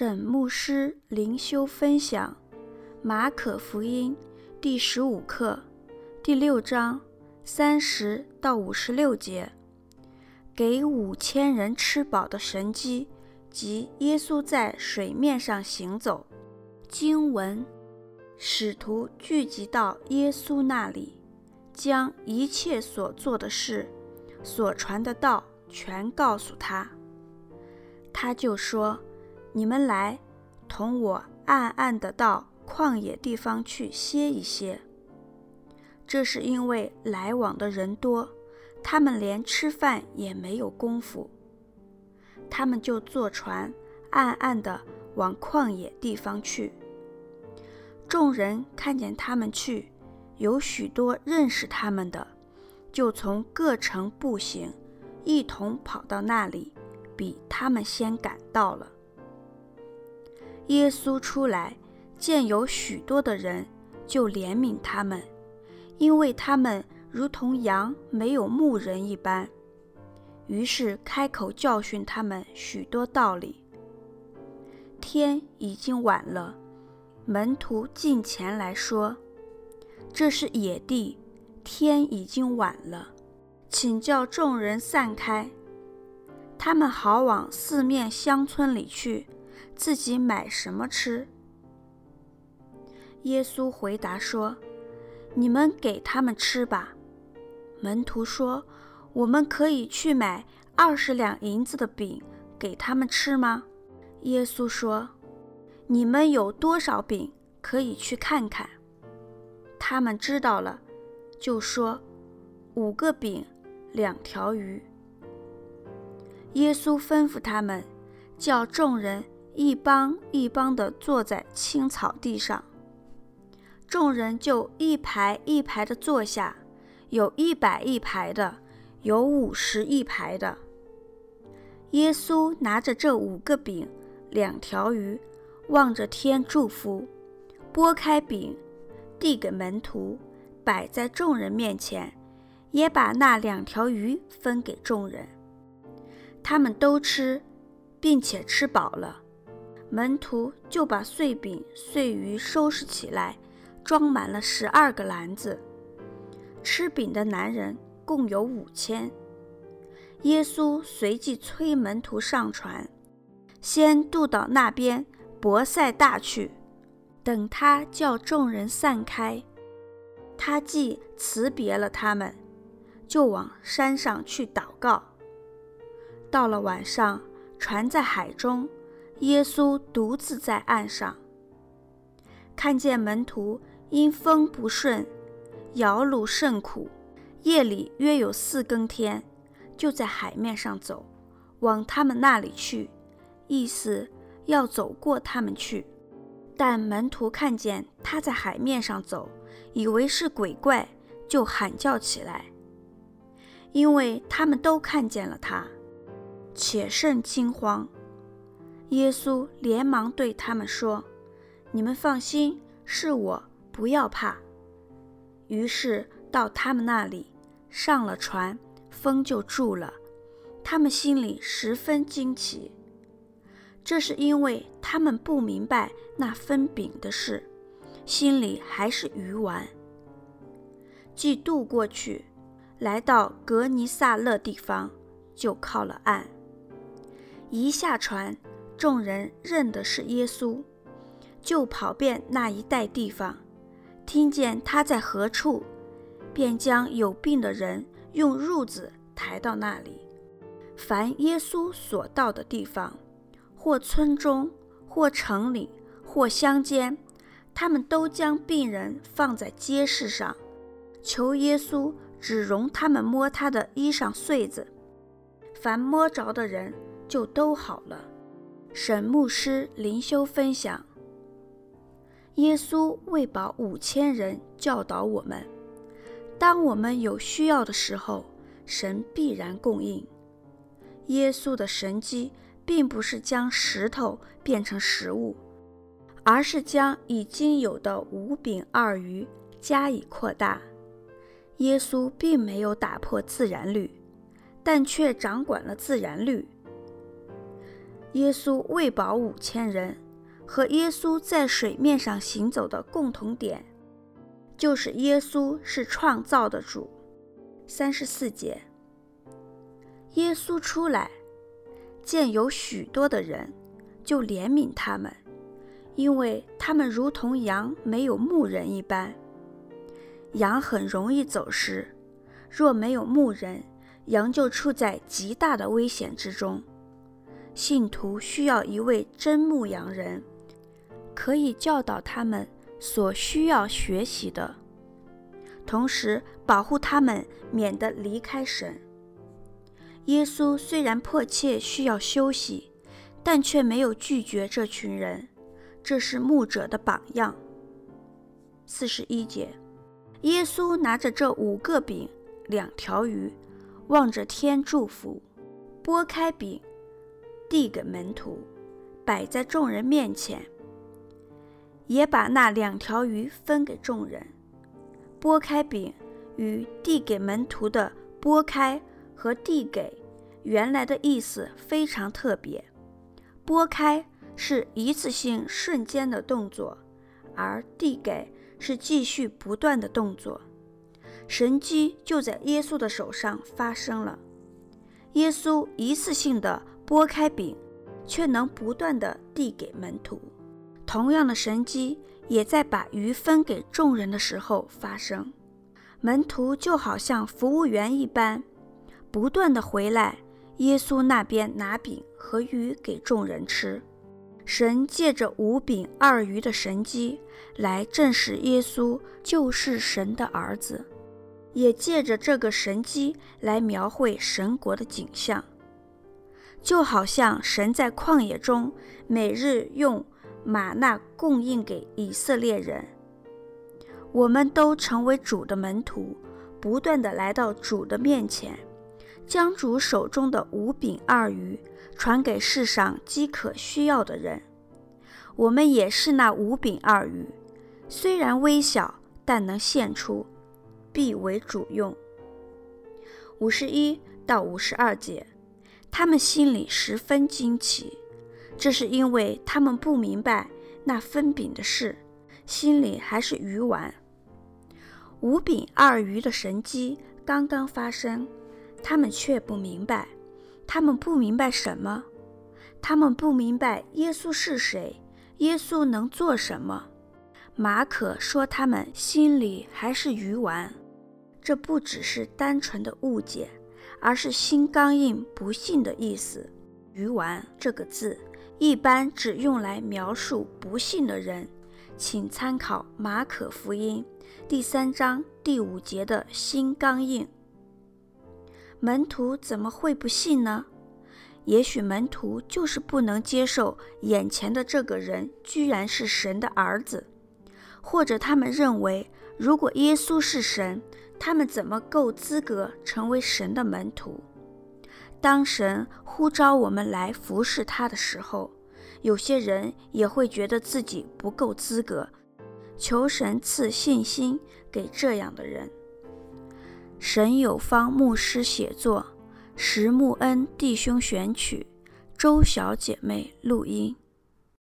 沈牧师灵修分享《马可福音》第十五课第六章三十到五十六节，给五千人吃饱的神迹及耶稣在水面上行走。经文：使徒聚集到耶稣那里，将一切所做的事、所传的道全告诉他。他就说。你们来，同我暗暗地到旷野地方去歇一歇。这是因为来往的人多，他们连吃饭也没有功夫。他们就坐船，暗暗地往旷野地方去。众人看见他们去，有许多认识他们的，就从各城步行，一同跑到那里，比他们先赶到了。耶稣出来，见有许多的人，就怜悯他们，因为他们如同羊没有牧人一般。于是开口教训他们许多道理。天已经晚了，门徒近前来说：“这是野地，天已经晚了，请叫众人散开，他们好往四面乡村里去。”自己买什么吃？耶稣回答说：“你们给他们吃吧。”门徒说：“我们可以去买二十两银子的饼给他们吃吗？”耶稣说：“你们有多少饼，可以去看看。”他们知道了，就说：“五个饼，两条鱼。”耶稣吩咐他们，叫众人。一帮一帮地坐在青草地上，众人就一排一排地坐下，有一百一排的，有五十一排的。耶稣拿着这五个饼、两条鱼，望着天祝福，拨开饼，递给门徒，摆在众人面前，也把那两条鱼分给众人。他们都吃，并且吃饱了。门徒就把碎饼、碎鱼收拾起来，装满了十二个篮子。吃饼的男人共有五千。耶稣随即催门徒上船，先渡到那边伯赛大去。等他叫众人散开，他既辞别了他们，就往山上去祷告。到了晚上，船在海中。耶稣独自在岸上，看见门徒因风不顺，摇橹甚苦。夜里约有四更天，就在海面上走，往他们那里去，意思要走过他们去。但门徒看见他在海面上走，以为是鬼怪，就喊叫起来，因为他们都看见了他，且甚惊慌。耶稣连忙对他们说：“你们放心，是我，不要怕。”于是到他们那里，上了船，风就住了。他们心里十分惊奇。这是因为他们不明白那分饼的事，心里还是愚顽。既渡过去，来到革尼撒勒地方，就靠了岸。一下船。众人认的是耶稣，就跑遍那一带地方，听见他在何处，便将有病的人用褥子抬到那里。凡耶稣所到的地方，或村中，或城里，或乡间，他们都将病人放在街市上，求耶稣只容他们摸他的衣裳穗子，凡摸着的人就都好了。沈牧师灵修分享：耶稣喂饱五千人，教导我们：当我们有需要的时候，神必然供应。耶稣的神迹并不是将石头变成食物，而是将已经有的五饼二鱼加以扩大。耶稣并没有打破自然律，但却掌管了自然律。耶稣喂饱五千人和耶稣在水面上行走的共同点，就是耶稣是创造的主。三十四节，耶稣出来，见有许多的人，就怜悯他们，因为他们如同羊没有牧人一般。羊很容易走失，若没有牧人，羊就处在极大的危险之中。信徒需要一位真牧羊人，可以教导他们所需要学习的，同时保护他们免得离开神。耶稣虽然迫切需要休息，但却没有拒绝这群人，这是牧者的榜样。四十一节，耶稣拿着这五个饼、两条鱼，望着天祝福，拨开饼。递给门徒，摆在众人面前，也把那两条鱼分给众人。拨开饼与递给门徒的拨开和递给，原来的意思非常特别。拨开是一次性瞬间的动作，而递给是继续不断的动作。神迹就在耶稣的手上发生了。耶稣一次性的。拨开饼，却能不断地递给门徒。同样的神迹也在把鱼分给众人的时候发生。门徒就好像服务员一般，不断地回来耶稣那边拿饼和鱼给众人吃。神借着五饼二鱼的神迹来证实耶稣就是神的儿子，也借着这个神迹来描绘神国的景象。就好像神在旷野中每日用吗哪供应给以色列人，我们都成为主的门徒，不断地来到主的面前，将主手中的五饼二鱼传给世上饥渴需要的人。我们也是那五饼二鱼，虽然微小，但能献出，必为主用。五十一到五十二节。他们心里十分惊奇，这是因为他们不明白那分饼的事，心里还是鱼丸。五饼二鱼的神迹刚刚发生，他们却不明白。他们不明白什么？他们不明白耶稣是谁，耶稣能做什么。马可说他们心里还是鱼丸，这不只是单纯的误解。而是心刚硬、不信的意思。愚顽这个字一般只用来描述不信的人，请参考马可福音第三章第五节的心刚硬。门徒怎么会不信呢？也许门徒就是不能接受眼前的这个人居然是神的儿子，或者他们认为，如果耶稣是神，他们怎么够资格成为神的门徒？当神呼召我们来服侍他的时候，有些人也会觉得自己不够资格。求神赐信心给这样的人。沈有方牧师写作，石木恩弟兄选曲，周小姐妹录音。